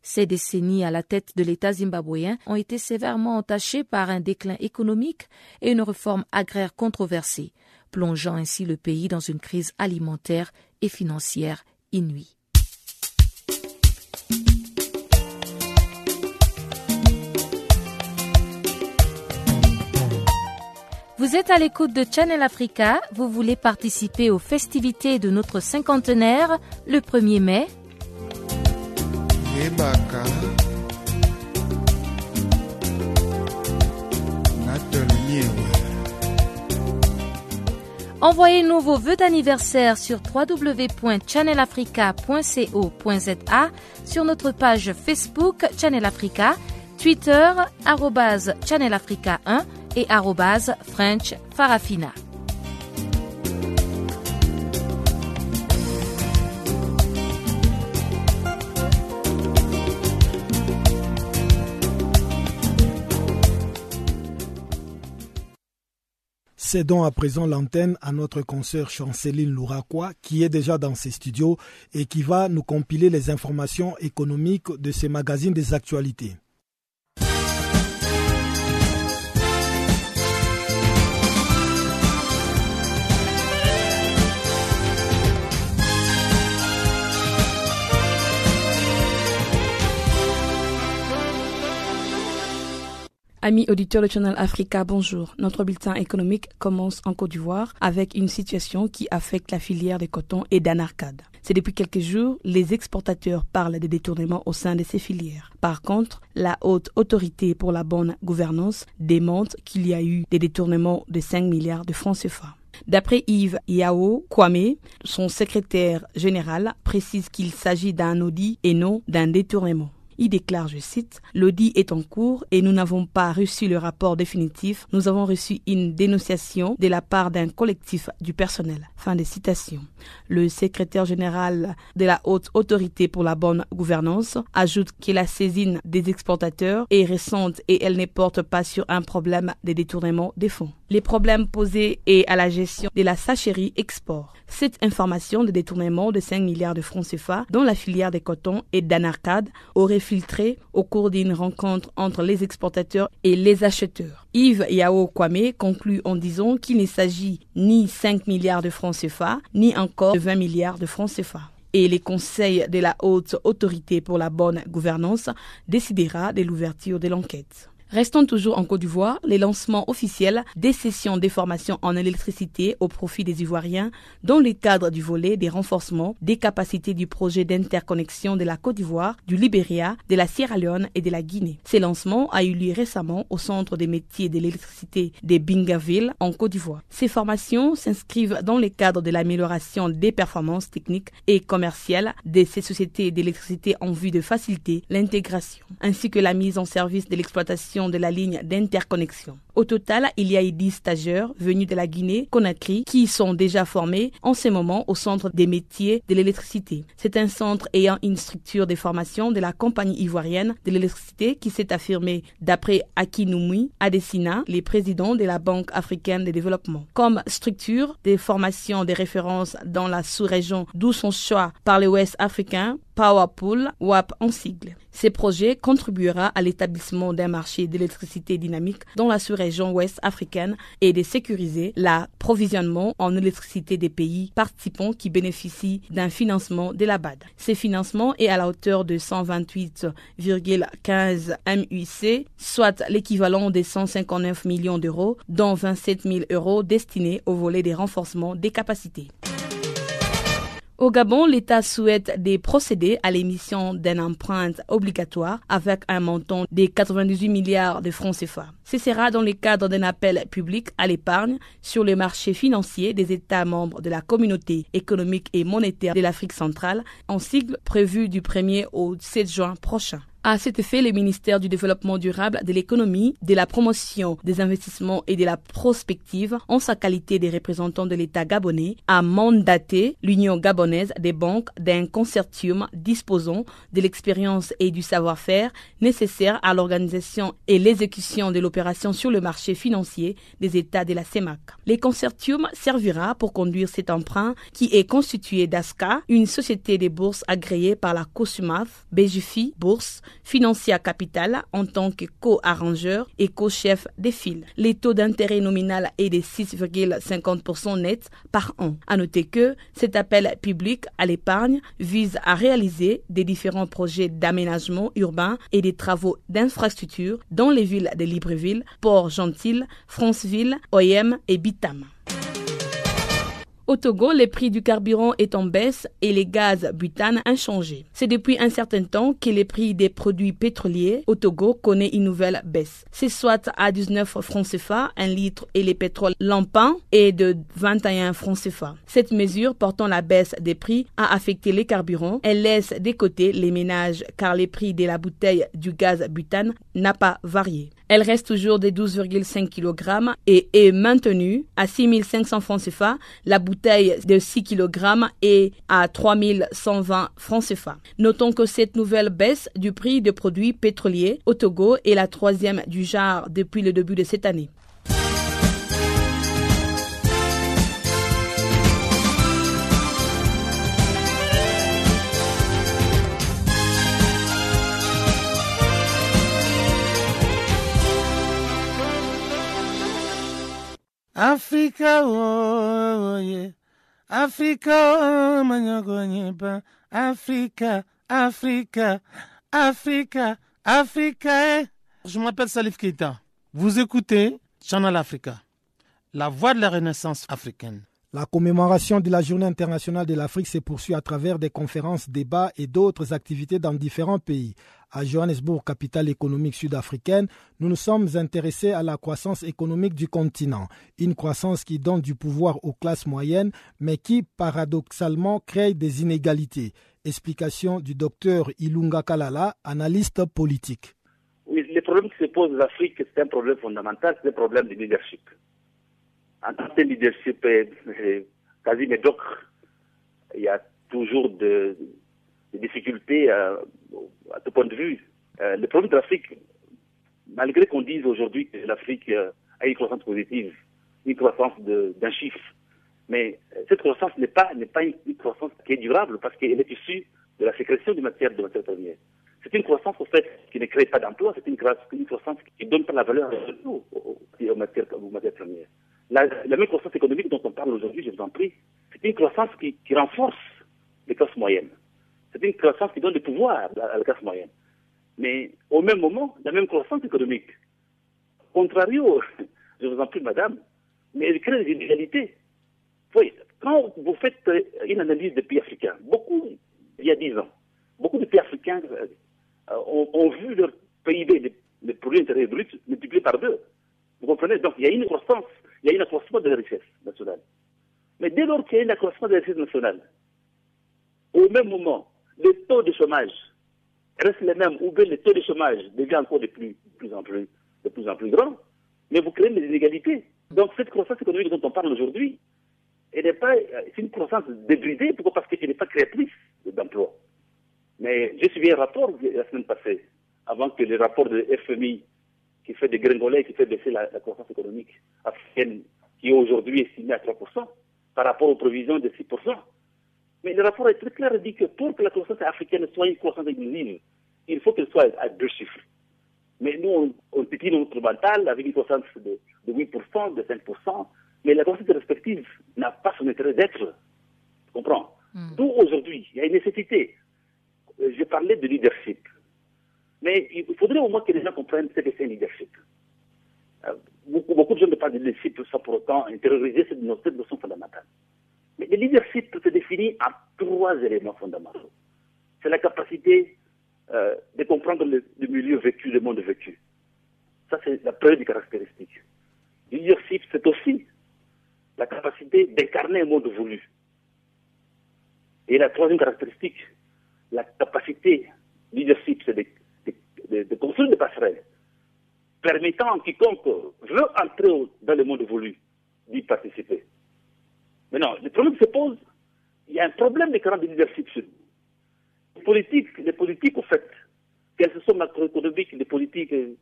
Ces décennies à la tête de l'État zimbabwéen ont été sévèrement entachées par un déclin économique et une réforme agraire controversée. plongeant ainsi le pays dans une crise alimentaire et financière inouïe. Vous êtes à l'écoute de Channel Africa, vous voulez participer aux festivités de notre cinquantenaire le 1er mai Envoyez-nous vœux d'anniversaire sur www.channelafrica.co.za, sur notre page Facebook Channel Africa, Twitter, Channel Africa 1 et French Farafina. Cédons à présent l'antenne à notre consoeur Chanceline Louraquois qui est déjà dans ses studios et qui va nous compiler les informations économiques de ces magazines des actualités. Amis auditeurs de Channel Africa, bonjour. Notre bulletin économique commence en Côte d'Ivoire avec une situation qui affecte la filière des cotons et d'anarcade. C'est depuis quelques jours, les exportateurs parlent des détournements au sein de ces filières. Par contre, la haute autorité pour la bonne gouvernance démontre qu'il y a eu des détournements de 5 milliards de francs CFA. D'après Yves Yao Kwame, son secrétaire général précise qu'il s'agit d'un audit et non d'un détournement. Il déclare, je cite, L'audit est en cours et nous n'avons pas reçu le rapport définitif. Nous avons reçu une dénonciation de la part d'un collectif du personnel. Fin de citation. Le secrétaire général de la haute autorité pour la bonne gouvernance ajoute que la saisine des exportateurs est récente et elle ne porte pas sur un problème de détournement des fonds. Les problèmes posés est à la gestion de la sacherie export. Cette information de détournement de 5 milliards de francs CFA dont la filière des cotons et d'anarcade aurait filtré au cours d'une rencontre entre les exportateurs et les acheteurs. Yves Yao Kwame conclut en disant qu'il ne s'agit ni 5 milliards de francs CFA, ni encore de 20 milliards de francs CFA et les conseils de la haute autorité pour la bonne gouvernance décidera de l'ouverture de l'enquête. Restons toujours en Côte d'Ivoire, les lancements officiels des sessions de formation en électricité au profit des Ivoiriens dans le cadre du volet des renforcements des capacités du projet d'interconnexion de la Côte d'Ivoire, du Libéria, de la Sierra Leone et de la Guinée. Ces lancements a eu lieu récemment au Centre des métiers de l'électricité de Bingaville en Côte d'Ivoire. Ces formations s'inscrivent dans le cadre de l'amélioration des performances techniques et commerciales de ces sociétés d'électricité en vue de faciliter l'intégration, ainsi que la mise en service de l'exploitation de la ligne d'interconnexion. Au total, il y a 10 stagiaires venus de la Guinée, Conakry, qui sont déjà formés en ce moment au Centre des métiers de l'électricité. C'est un centre ayant une structure de formation de la compagnie ivoirienne de l'électricité qui s'est affirmée d'après Akinoumoui Adesina, les présidents de la Banque africaine de développement. Comme structure des formations de référence dans la sous-région d'où son choix par les Ouest africains, Powerpool, WAP en sigle. Ces projets contribuera à l'établissement d'un marché d'électricité dynamique dans la sous-région ouest africaine et de sécuriser l'approvisionnement en électricité des pays participants qui bénéficient d'un financement de la BAD. Ces financements est à la hauteur de 128,15 MUC, soit l'équivalent des 159 millions d'euros, dont 27 000 euros destinés au volet des renforcements des capacités. Au Gabon, l'État souhaite procéder à l'émission d'une empreinte obligatoire avec un montant de 98 milliards de francs CFA. Ce sera dans le cadre d'un appel public à l'épargne sur les marchés financiers des États membres de la communauté économique et monétaire de l'Afrique centrale, en sigle prévu du 1er au 7 juin prochain. À cet effet, le ministère du Développement durable, de l'économie, de la promotion des investissements et de la prospective, en sa qualité de représentant de l'État gabonais, a mandaté l'Union gabonaise des banques d'un consortium disposant de l'expérience et du savoir-faire nécessaires à l'organisation et l'exécution de l'opération sur le marché financier des États de la CEMAC. Le consortium servira pour conduire cet emprunt qui est constitué d'ASCA, une société des bourses agréée par la COSUMAF, BGFI Bourse, Financia Capital en tant que co-arrangeur et co-chef des files. Les taux d'intérêt nominal est de 6,50% net par an. À noter que cet appel public à l'épargne vise à réaliser des différents projets d'aménagement urbain et des travaux d'infrastructure dans les villes de Libreville, Port-Gentil, Franceville, OM et Bitam. Au Togo, le prix du carburant est en baisse et les gaz butane inchangés. C'est depuis un certain temps que le prix des produits pétroliers au Togo connaît une nouvelle baisse. C'est soit à 19 francs CFA un litre et le pétrole lampin est de 21 francs CFA. Cette mesure portant la baisse des prix a affecté les carburants. Elle laisse de côté les ménages car les prix de la bouteille du gaz butane n'a pas varié. Elle reste toujours de 12,5 kg et est maintenue à 6500 francs CFA. La bouteille de 6 kg est à 3120 francs CFA. Notons que cette nouvelle baisse du prix des produits pétroliers au Togo est la troisième du genre depuis le début de cette année. Africa oye, Africa manyogonyepa, Africa, Africa, Africa, Africa. eh. Je m'appelle Salif Keita. Vous écoutez Channel Africa, la voix de la renaissance africaine. La commémoration de la Journée internationale de l'Afrique se poursuit à travers des conférences, débats et d'autres activités dans différents pays. À Johannesburg, capitale économique sud-africaine, nous nous sommes intéressés à la croissance économique du continent. Une croissance qui donne du pouvoir aux classes moyennes, mais qui, paradoxalement, crée des inégalités. Explication du docteur Ilunga Kalala, analyste politique. Oui, le problème qui se pose en Afrique, c'est un problème fondamental, c'est un problème de leadership. En tant que leadership est, est quasi médiocre, il y a toujours de- des difficultés à, à tout point de vue. Euh, le problème de l'Afrique, malgré qu'on dise aujourd'hui que l'Afrique euh, a une croissance positive, une croissance d'un chiffre, mais euh, cette croissance n'est pas, une, croissance qui est durable parce qu'elle est issue de la sécrétion de matière, de matière première. C'est une croissance, au fait, qui ne crée pas d'emploi, c'est une, croissance qui ne donne pas la valeur aux, aux- aux matières, matières premières. La, la même croissance économique dont on parle aujourd'hui, je vous en prie, c'est une croissance qui, qui renforce les classes moyennes. C'est une croissance qui donne du pouvoir à, la classe moyenne. Mais au même moment, la même croissance économique, contrario, je vous en prie, madame, mais elle crée des inégalités. Oui, quand vous faites euh, une analyse des pays africains, beaucoup, il y a dix ans, beaucoup de pays africains euh, ont, ont vu leur PIB, le, le produit intérieur brut, multiplié par deux. Vous comprenez? Donc, il y a une croissance, il y a un accroissement de la richesse nationale. Mais dès lors qu'il y a un accroissement de la richesse nationale, au même moment, le taux de chômage reste le même, ou bien le taux de chômage devient encore de plus, en, plus, de plus en plus grand, mais vous créez des inégalités. Donc, cette croissance économique dont on parle aujourd'hui, elle n'est pas, c'est une croissance débridée, pourquoi? Parce qu'elle n'est pas créatrice d'emplois. Mais j'ai suivi un rapport la semaine passée, avant que le rapport de FMI, qui fait des gringolets, qui fait baisser la, la croissance économique africaine, qui est aujourd'hui estimée à 3%, par rapport aux prévisions de 6%. Mais le rapport est très clair, il dit que pour que la croissance africaine soit une croissance inclusive, il faut qu'elle soit à deux chiffres. Mais nous, on, on piquine notre mental avec une croissance de, de 8%, de 5%, mais la croissance respective n'a pas son intérêt d'être. Tu comprends? D'où aujourd'hui, il y a une nécessité. Euh, Je parlais de leadership. Mais il faudrait au moins que les gens comprennent ce que c'est un leadership. Euh, beaucoup, beaucoup de gens ne parlent de leadership sans pour autant intérioriser cette notion fondamentale. Mais le leadership se définit en trois éléments fondamentaux. C'est la capacité euh, de comprendre le, le, milieu vécu, le monde vécu. Ça, c'est la première des caractéristiques. Le leadership, c'est aussi la capacité d'incarner un monde voulu. Et la troisième caractéristique, la capacité leadership, c'est de, de, de, construire des passerelles permettant à quiconque veut entrer dans le monde voulu d'y participer. Maintenant, le problème se pose, il y a un problème de caractère de leadership chez nous. Les politiques, les au fait, qu'elles soient macroéconomiques, les politiques, elles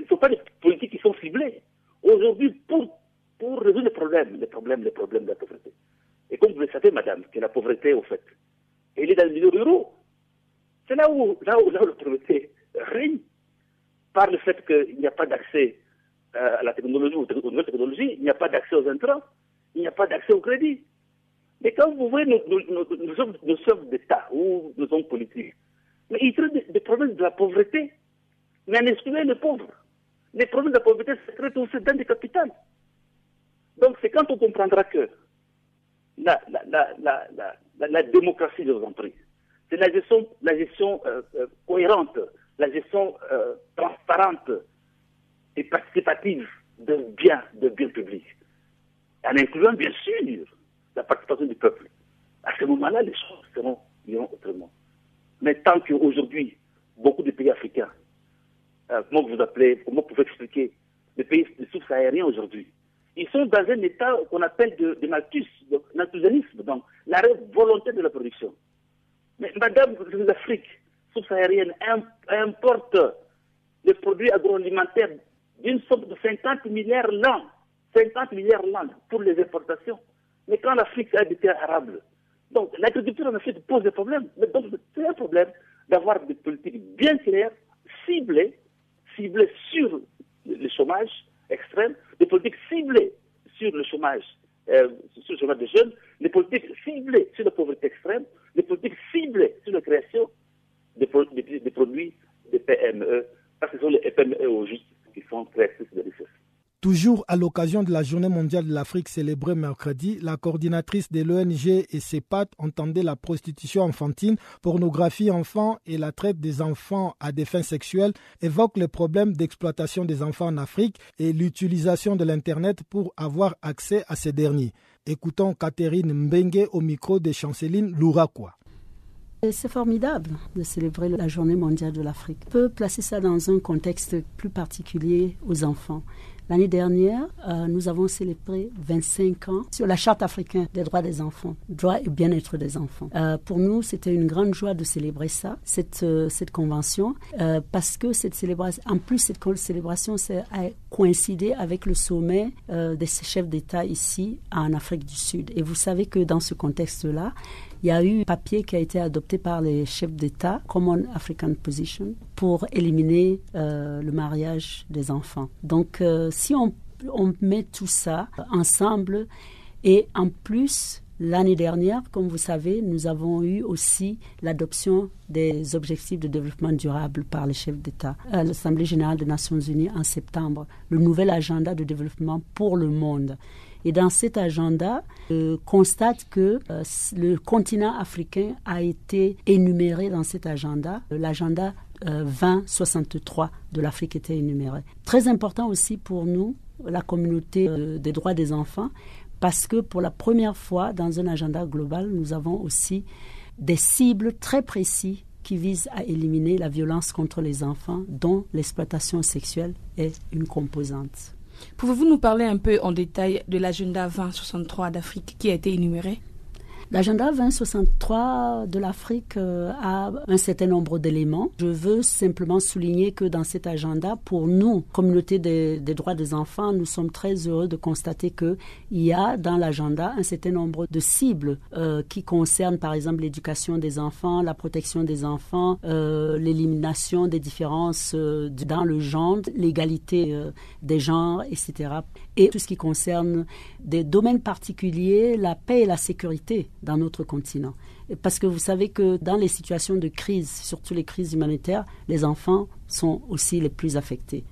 ne sont pas des politiques qui sont ciblées. Aujourd'hui, pour, résoudre les problèmes, les problèmes, les problèmes de la pauvreté. Et comme vous le savez, madame, que la pauvreté, au fait, elle est dans les milieux ruraux. C'est là où, là où, là où la pauvreté règne par le fait qu'il n'y a pas d'accès euh, à la technologie, aux, nouvelles technologies, il n'y a pas d'accès aux intrants, il n'y a pas d'accès au crédit. Mais quand vous voyez nos, nos, chefs d'État ou nos hommes politiques, mais ils traitent des, problèmes de la pauvreté, mais en excluant les pauvres. Les problèmes de la pauvreté se traitent aussi dans des capitales. Donc c'est quand on comprendra que la, la, démocratie de l'entreprise, c'est la gestion, la gestion euh, euh, cohérente, la gestion euh, transparente et participative de biens, de biens publics, en incluant bien sûr la participation du peuple. À ce moment-là, les choses seront, iront autrement. Mais tant qu'aujourd'hui, beaucoup de pays africains, comment vous appelez, comment vous pouvez expliquer, les pays du sous-sahariens aujourd'hui, ils sont dans un état qu'on appelle de, de malthus, de naturalisme, donc l'arrêt volontaire de la production. Mais Madame l'Afrique subsaharienne importe des produits agroalimentaires d'une somme de 50 milliards l'an, 50 milliards l'an pour les importations. Mais quand l'Afrique a été arable, donc l'agriculture en Afrique pose des problèmes. Mais donc c'est un problème d'avoir des politiques bien claires, ciblées, ciblées sur le chômage, extrême, des politiques ciblées sur le chômage, euh, sur le chômage des jeunes, des politiques ciblées sur la pauvreté extrême, des politiques ciblées sur la création des, des produits des PME, parce que ce sont les PME au juste qui sont créatrices de richesses. Toujours à l'occasion de la Journée mondiale de l'Afrique célébrée mercredi, la coordinatrice de l'ONG et ses pattes entendaient la prostitution enfantine, pornographie enfant et la traite des enfants à des fins sexuelles, évoquent les problèmes d'exploitation des enfants en Afrique et l'utilisation de l'Internet pour avoir accès à ces derniers. Écoutons Catherine Mbenge au micro de Chanceline Louraquois. C'est formidable de célébrer la journée mondiale de l'Afrique. On peut placer ça dans un contexte plus particulier aux enfants. L'année dernière, euh, nous avons célébré 25 ans sur la Charte africaine des droits des enfants, droits et bien-être des enfants. Euh, pour nous, c'était une grande joie de célébrer ça, cette, euh, cette convention, parce que cette célébration, en plus, cette célébration a coïncidé avec le sommet des chefs d'État ici en Afrique du Sud. Et vous savez que dans ce contexte-là, il y a eu un papier qui a été adopté par les chefs d'État, Common African Position, pour éliminer euh, le mariage des enfants. Donc, euh, si on, on, met tout ça ensemble, et en plus, L'année dernière, comme vous savez, nous avons eu aussi l'adoption des objectifs de développement durable par les chefs d'État à l'Assemblée générale des Nations unies en septembre, le nouvel agenda de développement pour le monde. Et dans cet agenda, on constate que euh, le continent africain a été énuméré dans cet agenda. L'agenda 2063 euh, de l'Afrique était énuméré. Très important aussi pour nous, la communauté euh, des droits des enfants, parce que pour la première fois dans un agenda global, nous avons aussi des cibles très précises qui visent à éliminer la violence contre les enfants, dont l'exploitation sexuelle est une composante. Pouvez-vous nous parler un peu en détail de l'agenda 2063 d'Afrique qui a été énuméré? L'agenda 2063 de l'Afrique euh, a un certain nombre d'éléments. Je veux simplement souligner que dans cet agenda, pour nous, communauté des, droits des enfants, nous sommes très heureux de constater qu'il y a dans l'agenda un certain nombre de cibles euh, qui concernent par exemple l'éducation des enfants, la protection des enfants, euh, l'élimination des différences dans le genre, l'égalité des genres, etc. Et tout ce qui concerne des domaines particuliers, la paix et la sécurité dans notre continent. Parce que vous savez que dans les situations de crise, surtout les crises humanitaires, les enfants sont aussi les plus affectés.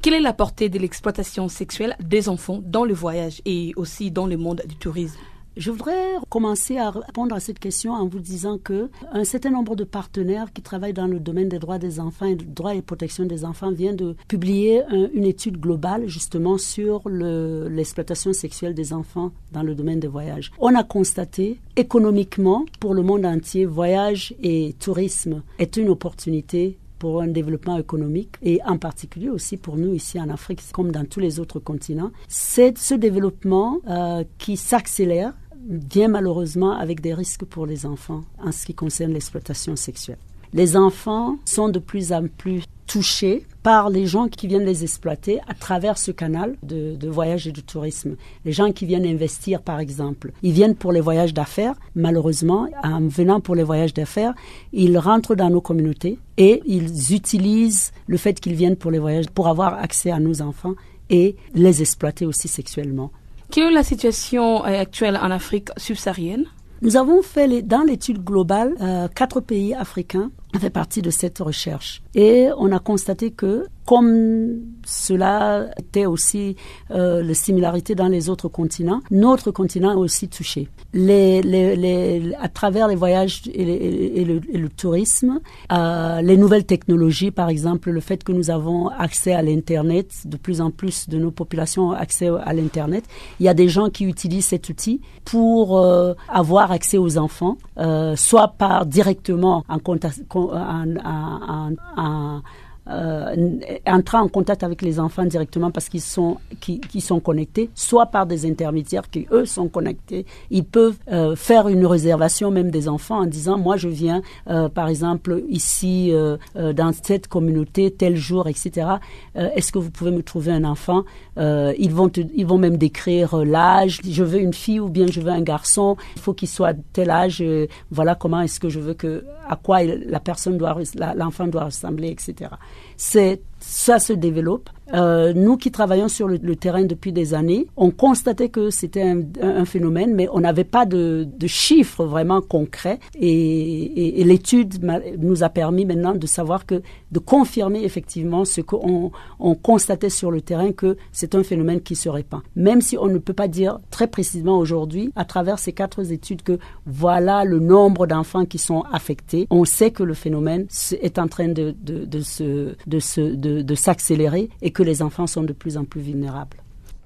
Quelle est la portée de l'exploitation sexuelle des enfants dans le voyage et aussi dans le monde du tourisme? Je voudrais commencer à répondre à cette question en vous disant que un certain nombre de partenaires qui travaillent dans le domaine des droits des enfants et des droits et protection des enfants viennent de publier une étude globale justement sur l'exploitation sexuelle des enfants dans le domaine des voyages. On a constaté économiquement pour le monde entier, voyage et tourisme est une opportunité pour un développement économique et en particulier aussi pour nous ici en Afrique, comme dans tous les autres continents. C'est ce développement euh, qui s'accélère vient malheureusement avec des risques pour les enfants en ce qui concerne l'exploitation sexuelle. les enfants sont de plus en plus touchés par les gens qui viennent les exploiter à travers ce canal de, de, voyage et de tourisme. Les gens qui viennent investir, par exemple, ils viennent pour les voyages d'affaires. Malheureusement, en venant pour les voyages d'affaires, ils rentrent dans nos communautés et ils utilisent le fait qu'ils viennent pour les voyages pour avoir accès à nos enfants et les exploiter aussi sexuellement. Quelle est la situation euh, actuelle en Afrique subsaharienne? Nous avons fait dans l'étude globale euh, quatre pays africains fait partie de cette recherche et on a constaté que comme cela était aussi euh, la similarité dans les autres continents, notre continent est aussi touché. Les, les, les, à travers les voyages et, et, le, et le, tourisme, euh, les nouvelles technologies, par exemple, le fait que nous avons accès à l'Internet, de plus en plus de nos populations ont accès à l'Internet, il y a des gens qui utilisent cet outil pour euh, avoir accès aux enfants, euh, soit par directement en contact, en, en, en euh, entrer en contact avec les enfants directement parce qu'ils sont, qui, sont connectés, soit par des intermédiaires qui, eux, sont connectés. Ils peuvent euh, faire une réservation même des enfants en disant, moi, je viens, euh, par exemple, ici, dans cette communauté, tel jour, etc. Est-ce que vous pouvez me trouver un enfant ils, vont te, ils vont même décrire l'âge. Je veux une fille ou bien je veux un garçon. Il faut qu'il soit tel âge. voilà comment est-ce que je veux que, à quoi la personne doit, l'enfant doit ressembler, etc. C'est ça se développe. Euh, nous qui travaillons sur le, terrain depuis des années, on constatait que c'était un, phénomène, mais on n'avait pas de, chiffres vraiment concrets. Et, l'étude nous a permis maintenant de savoir que, de confirmer effectivement ce qu'on on constatait sur le terrain, que c'est un phénomène qui se répand. Même si on ne peut pas dire très précisément aujourd'hui, à travers ces quatre études, que voilà le nombre d'enfants qui sont affectés, on sait que le phénomène est en train de, se, de, se, de, s'accélérer et que les enfants sont de plus en plus vulnérables.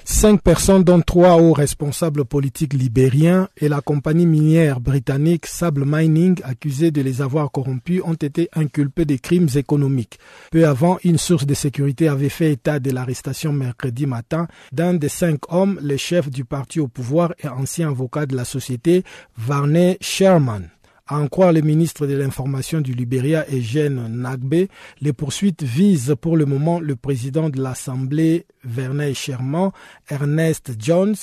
Cinq personnes, dont trois hauts responsables politiques libériens et la compagnie minière britannique Sable Mining, accusée de les avoir corrompus, ont été inculpés des crimes économiques. Peu avant, une source de sécurité avait fait état de l'arrestation mercredi matin d'un des cinq hommes, le chef du parti au pouvoir et ancien avocat de la société, Varney Sherman. À en croire le ministre de l'Information du Libéria, Eugène Nagbe, les poursuites visent pour le moment le président de l'Assemblée, Vernet Sherman, Ernest Jones,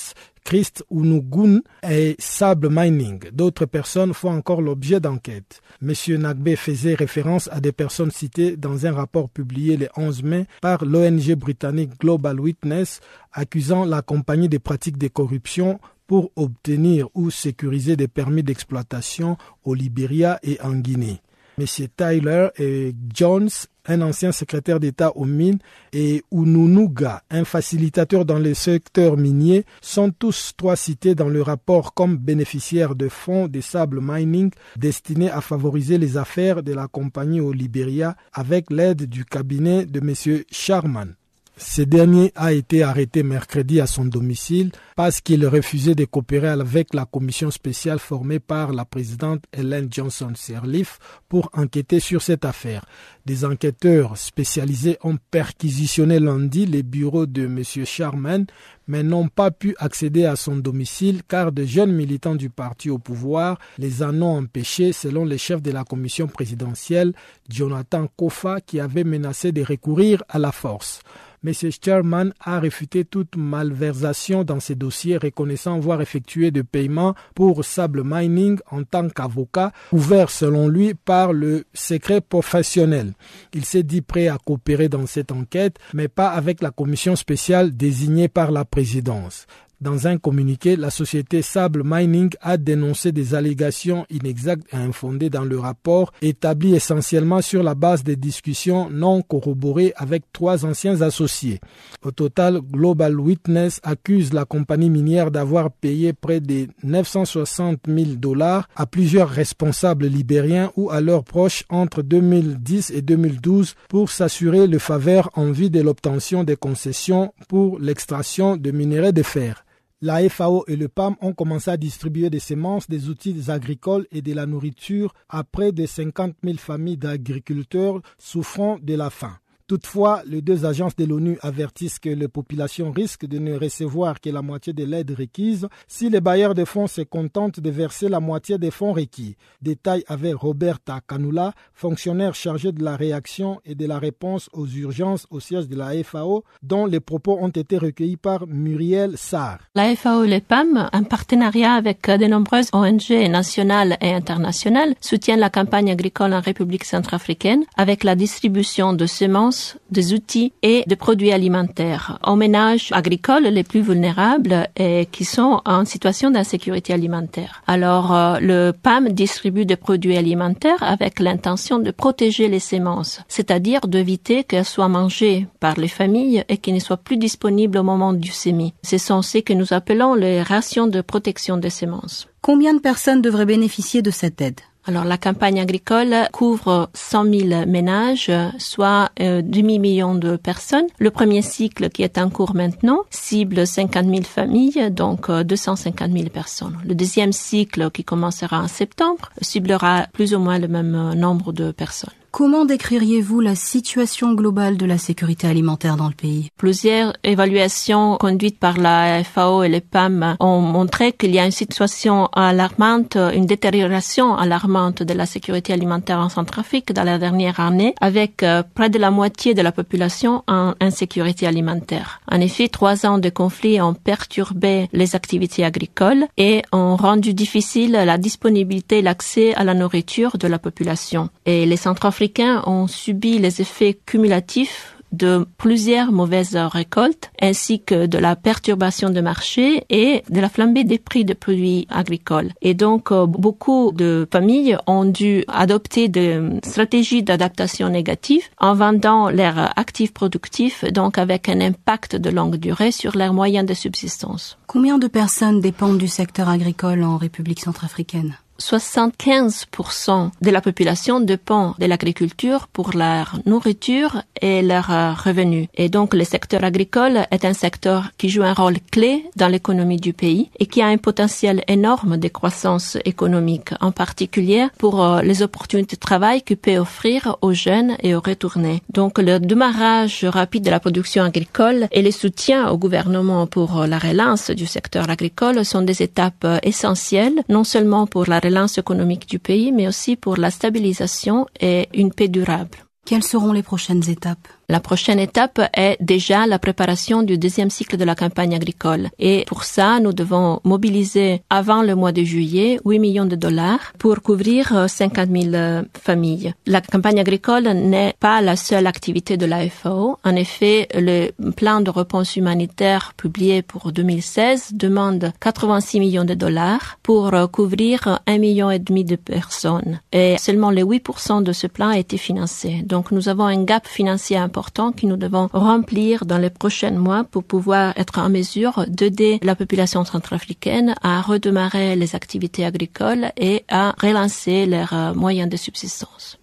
Christ Unugun et Sable Mining. D'autres personnes font encore l'objet d'enquêtes. Monsieur Nagbe faisait référence à des personnes citées dans un rapport publié le 11 mai par l'ONG britannique Global Witness accusant la compagnie des pratiques de corruption pour obtenir ou sécuriser des permis d'exploitation au Libéria et en Guinée. M. Tyler et Jones, un ancien secrétaire d'État aux mines, et Ununuga, un facilitateur dans le secteur minier, sont tous trois cités dans le rapport comme bénéficiaires de fonds de sable mining destinés à favoriser les affaires de la compagnie au Libéria avec l'aide du cabinet de M. Sharman. Ce dernier a été arrêté mercredi à son domicile parce qu'il refusait de coopérer avec la commission spéciale formée par la présidente Helen Johnson Sirleaf pour enquêter sur cette affaire. Des enquêteurs spécialisés ont perquisitionné lundi les bureaux de M. Sharman, mais n'ont pas pu accéder à son domicile car de jeunes militants du parti au pouvoir les en ont empêchés selon les chefs de la commission présidentielle, Jonathan Kofa, qui avait menacé de recourir à la force. M. Sherman a réfuté toute malversation dans ces dossiers, reconnaissant avoir effectué des paiements pour Sable Mining en tant qu'avocat, ouvert selon lui par le secret professionnel. Il s'est dit prêt à coopérer dans cette enquête, mais pas avec la commission spéciale désignée par la présidence. Dans un communiqué, la société Sable Mining a dénoncé des allégations inexactes et infondées dans le rapport, établi essentiellement sur la base des discussions non corroborées avec trois anciens associés. Au total, Global Witness accuse la compagnie minière d'avoir payé près de 960 000 dollars à plusieurs responsables libériens ou à leurs proches entre 2010 et 2012 pour s'assurer le faveur en vue de l'obtention des concessions pour l'extraction de minerais de fer. La FAO et le PAM ont commencé à distribuer des semences, des outils agricoles et de la nourriture à près de 50 000 familles d'agriculteurs souffrant de la faim. Toutefois, les deux agences de l'ONU avertissent que les populations risquent de ne recevoir que la moitié de l'aide requise si les bailleurs de fonds se contentent de verser la moitié des fonds requis. Détail avec Roberta Canula, fonctionnaire chargée de la réaction et de la réponse aux urgences au siège de la FAO, dont les propos ont été recueillis par Muriel Sarr. La FAO et les PAM, en partenariat avec de nombreuses ONG nationales et internationales, soutiennent la campagne agricole en République centrafricaine avec la distribution de semences des outils et de produits alimentaires aux ménages agricoles les plus vulnérables et qui sont en situation d'insécurité alimentaire. Alors, euh, le PAM distribue des produits alimentaires avec l'intention de protéger les semences, c'est-à-dire d'éviter qu'elles soient mangées par les familles et qu'elles ne soient plus disponibles au moment du semis. Ce sont ce que nous appelons les rations de protection des semences. Combien de personnes devraient bénéficier de cette aide? Alors la campagne agricole couvre 100 000 ménages, soit euh, demi-million de personnes. Le premier cycle qui est en cours maintenant cible 50 000 familles, donc 250 euh, 000 personnes. Le deuxième cycle qui commencera en septembre ciblera plus ou moins le même euh, nombre de personnes. Comment décririez-vous la situation globale de la sécurité alimentaire dans le pays? Plusieurs évaluations conduites par la FAO et les PAM ont montré qu'il y a une situation alarmante, une détérioration alarmante de la sécurité alimentaire en Centrafrique dans la dernière année, avec euh, près de la moitié de la population en insécurité alimentaire. En effet, trois ans de conflits ont perturbé les activités agricoles et ont rendu difficile la disponibilité et l'accès à la nourriture de la population. Et les Centrafricains ont subi les effets cumulatifs de plusieurs mauvaises récoltes ainsi que de la perturbation de marché et de la flambée des prix de produits agricoles. Et donc, euh, beaucoup de familles ont dû adopter des stratégies d'adaptation négative en vendant leurs actifs productifs, donc avec un impact de longue durée sur leurs moyens de subsistance. Combien de personnes dépendent du secteur agricole en République centrafricaine? 75% de la population dépend de l'agriculture pour leur nourriture et leurs euh, revenus. Et donc le secteur agricole est un secteur qui joue un rôle clé dans l'économie du pays et qui a un potentiel énorme de croissance économique, en particulier pour euh, les opportunités de travail qu'il peut offrir aux jeunes et aux retournés. Donc le démarrage rapide de la production agricole et les soutiens au gouvernement pour euh, la relance du secteur agricole sont des étapes essentielles, non seulement pour la relance économique du pays, mais aussi pour la stabilisation et une paix durable. Quelles seront les prochaines étapes? La prochaine étape est déjà la préparation du deuxième cycle de la campagne agricole. Et pour ça, nous devons mobiliser avant le mois de juillet 8 millions de dollars pour couvrir 50 000 euh, familles. La campagne agricole n'est pas la seule activité de la FAO. En effet, le plan de réponse humanitaire publié pour 2016 demande 86 millions de dollars pour euh, couvrir un million et demi de personnes. Et seulement les 8% de ce plan a été financé. Donc nous avons un gap financier important que nous devons remplir dans les prochains mois pour pouvoir être en mesure d'aider la population centrafricaine à redémarrer les activités agricoles et à relancer leurs euh, moyens de subsistance.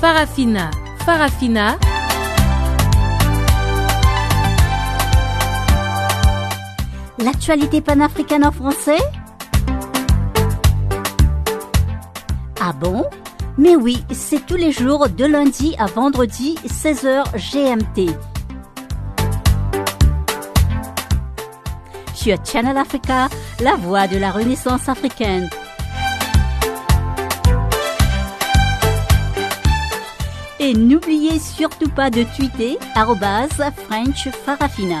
Farafina, Farafina. L'actualité panafricaine en français Ah bon? Mais oui, c'est tous les jours de lundi à vendredi, 16h GMT. À Channel Africa, la voix de la renaissance africaine. Et n'oubliez surtout pas de tweeter French Farafina.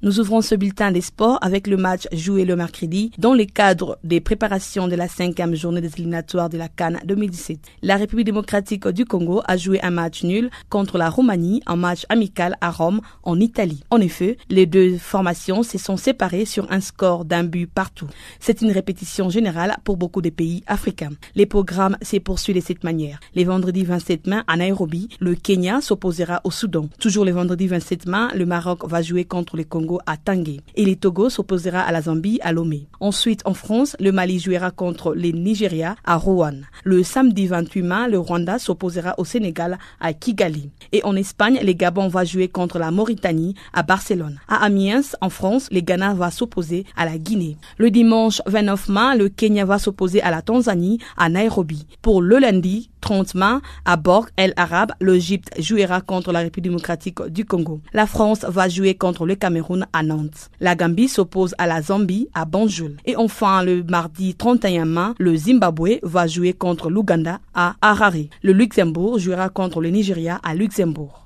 Nous ouvrons ce bulletin des sports avec le match joué le mercredi dans le cadre des préparations de la cinquième journée des éliminatoires de la Cannes 2017. La République démocratique du Congo a joué un match nul contre la Roumanie en match amical à Rome, en Italie. En effet, les deux formations se sont séparées sur un score d'un but partout. C'est une répétition générale pour beaucoup de pays africains. Les programmes s'est poursuivent de cette manière. Les vendredis 27 mai à Nairobi, le Kenya s'opposera au Soudan. Toujours le vendredi 27 mai, le Maroc va jouer contre le Congo à Tanguay. Et le Togo s'opposera à la Zambie à Lomé. Ensuite, en France, le Mali jouera contre le Nigeria à Rouen. Le samedi 28 mai, le Rwanda s'opposera au Sénégal à Kigali. Et en Espagne, le Gabon va jouer contre la Mauritanie à Barcelone. À Amiens, en France, le Ghana va s'opposer à la Guinée. Le dimanche 29 mai, le Kenya va s'opposer à la Tanzanie à Nairobi. Pour le lundi, 30 mai, à Borg El Arab, l'Égypte jouera contre la République démocratique du Congo. La France va jouer contre le Cameroun à Nantes. La Gambie s'oppose à la Zambie à Banjul. Et enfin, le mardi 31 mai, le Zimbabwe va jouer contre l'Ouganda à Harare. Le Luxembourg jouera contre le Nigeria à Luxembourg.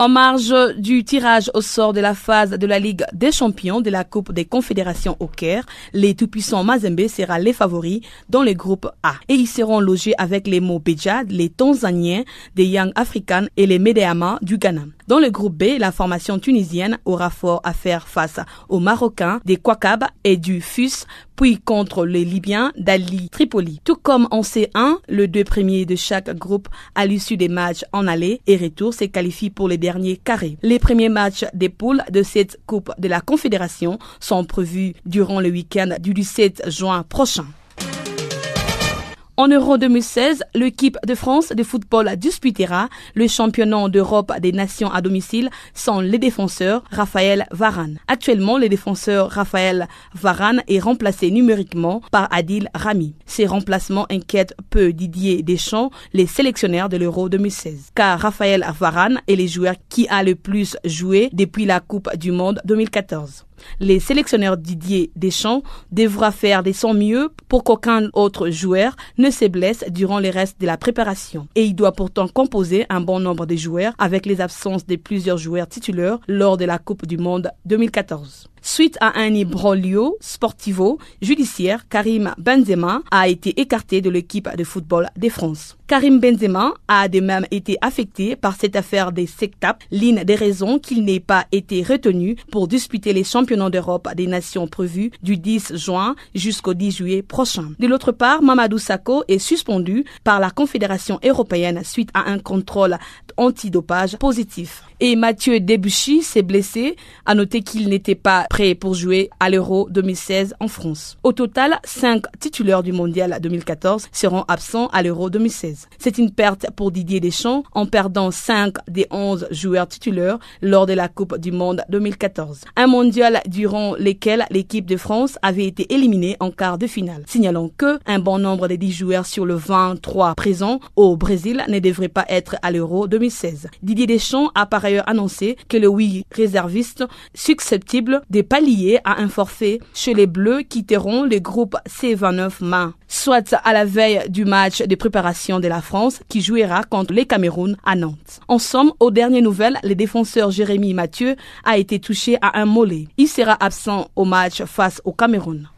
En marge du tirage au sort de la phase de la Ligue des champions de la Coupe des Confédérations au Caire, les tout-puissants Mazembe sera les favoris dans le groupe A. Et ils seront logés avec les Mobejad, les Tanzaniens, des Young Africans et les Medeama du Ghana. Dans le groupe B, la formation tunisienne aura fort à faire face aux Marocains des Kwakab et du FUS, puis contre les Libyens d'Ali Tripoli. Tout comme en C1, le deux premiers de chaque groupe à l'issue des matchs en aller et retour se qualifient pour les derniers carrés. Les premiers matchs des poules de cette Coupe de la Confédération sont prévus durant le week-end du 17 juin prochain. En Euro 2016, l'équipe de France de football disputera le championnat d'Europe des nations à domicile sans les défenseurs Raphaël Varane. Actuellement, le défenseur Raphaël Varane est remplacé numériquement par Adil Rami. Ces remplacements inquiètent peu Didier Deschamps, les sélectionnaires de l'Euro 2016, car Raphaël Varane est le joueur qui a le plus joué depuis la Coupe du Monde 2014 les sélectionneurs Didier Deschamps devra faire de son mieux pour qu'aucun autre joueur ne se blesse durant le reste de la préparation. Et il doit pourtant composer un bon nombre de joueurs avec les absences de plusieurs joueurs titulaires lors de la Coupe du Monde 2014. Suite à un imbroglio sportivo judiciaire, Karim Benzema a été écarté de l'équipe de football de France. Karim Benzema a de même été affecté par cette affaire des sectapes, l'une des raisons qu'il n'ait pas été retenu pour disputer les championnats d'Europe des nations prévus du 10 juin jusqu'au 10 juillet prochain. De l'autre part, Mamadou Sakho est suspendu par la Confédération européenne suite à un contrôle antidopage positif. Et Mathieu Debuchy s'est blessé. À noter qu'il n'était pas prêt pour jouer à l'Euro 2016 en France. Au total, cinq titulaires du Mondial 2014 seront absents à l'Euro 2016. C'est une perte pour Didier Deschamps en perdant 5 des 11 joueurs titulaires lors de la Coupe du Monde 2014. Un mondial durant lequel l'équipe de France avait été éliminée en quart de finale. Signalons que un bon nombre des 10 joueurs sur le 23 présents au Brésil ne devraient pas être à l'Euro 2016. Didier Deschamps a annoncé que le oui réserviste susceptible de pallier à un forfait chez les Bleus quitteront le groupe C29 main, soit à la veille du match de préparation de la France qui jouera contre les Cameroun à Nantes. En somme, aux dernières nouvelles, le défenseur Jérémy Mathieu a été touché à un mollet. Il sera absent au match face au Cameroun.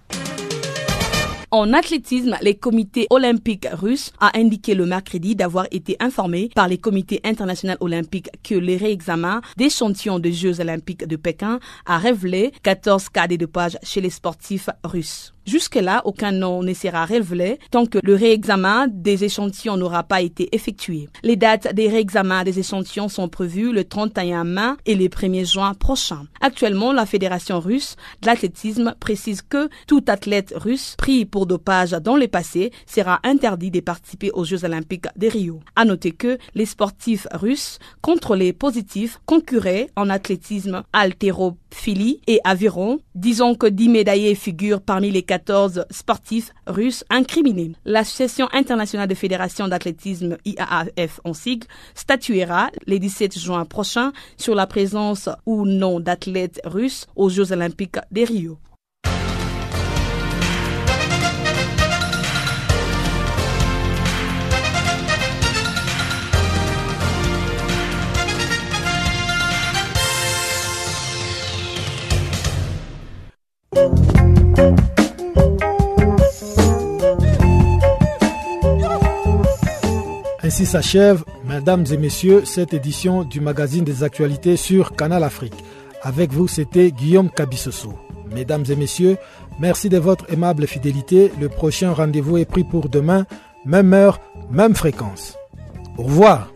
En athlétisme, les comités olympiques russes a indiqué le mercredi d'avoir été informé par les comités internationaux olympiques que les réexamens d'échantillons des Jeux olympiques de Pékin a révélé 14 cas de dopage chez les sportifs russes. Jusque-là, aucun nom ne sera révélé tant que le réexamen des échantillons n'aura pas été effectué. Les dates des réexamens des échantillons sont prévues le 31 mai et le 1er juin prochain. Actuellement, la Fédération russe de l'athlétisme précise que tout athlète russe pris pour dopage dans le passé sera interdit de participer aux Jeux olympiques de Rio. À noter que les sportifs russes contrôlés positifs concurraient en athlétisme haltérophilie et aviron. Disons que 10 médaillés figurent parmi les 14 sportifs russes incriminés. L'Association internationale de fédérations d'athlétisme IAAF en sigle statuera le 17 juin prochain sur la présence ou non d'athlètes russes aux Jeux olympiques de Rio. Ainsi s'achève, mesdames et messieurs, cette édition du magazine des actualités sur Canal Afrique. Avec vous, c'était Guillaume Cabissoso. Mesdames et messieurs, merci de votre aimable fidélité. Le prochain rendez-vous est pris pour demain, même heure, même fréquence. Au revoir.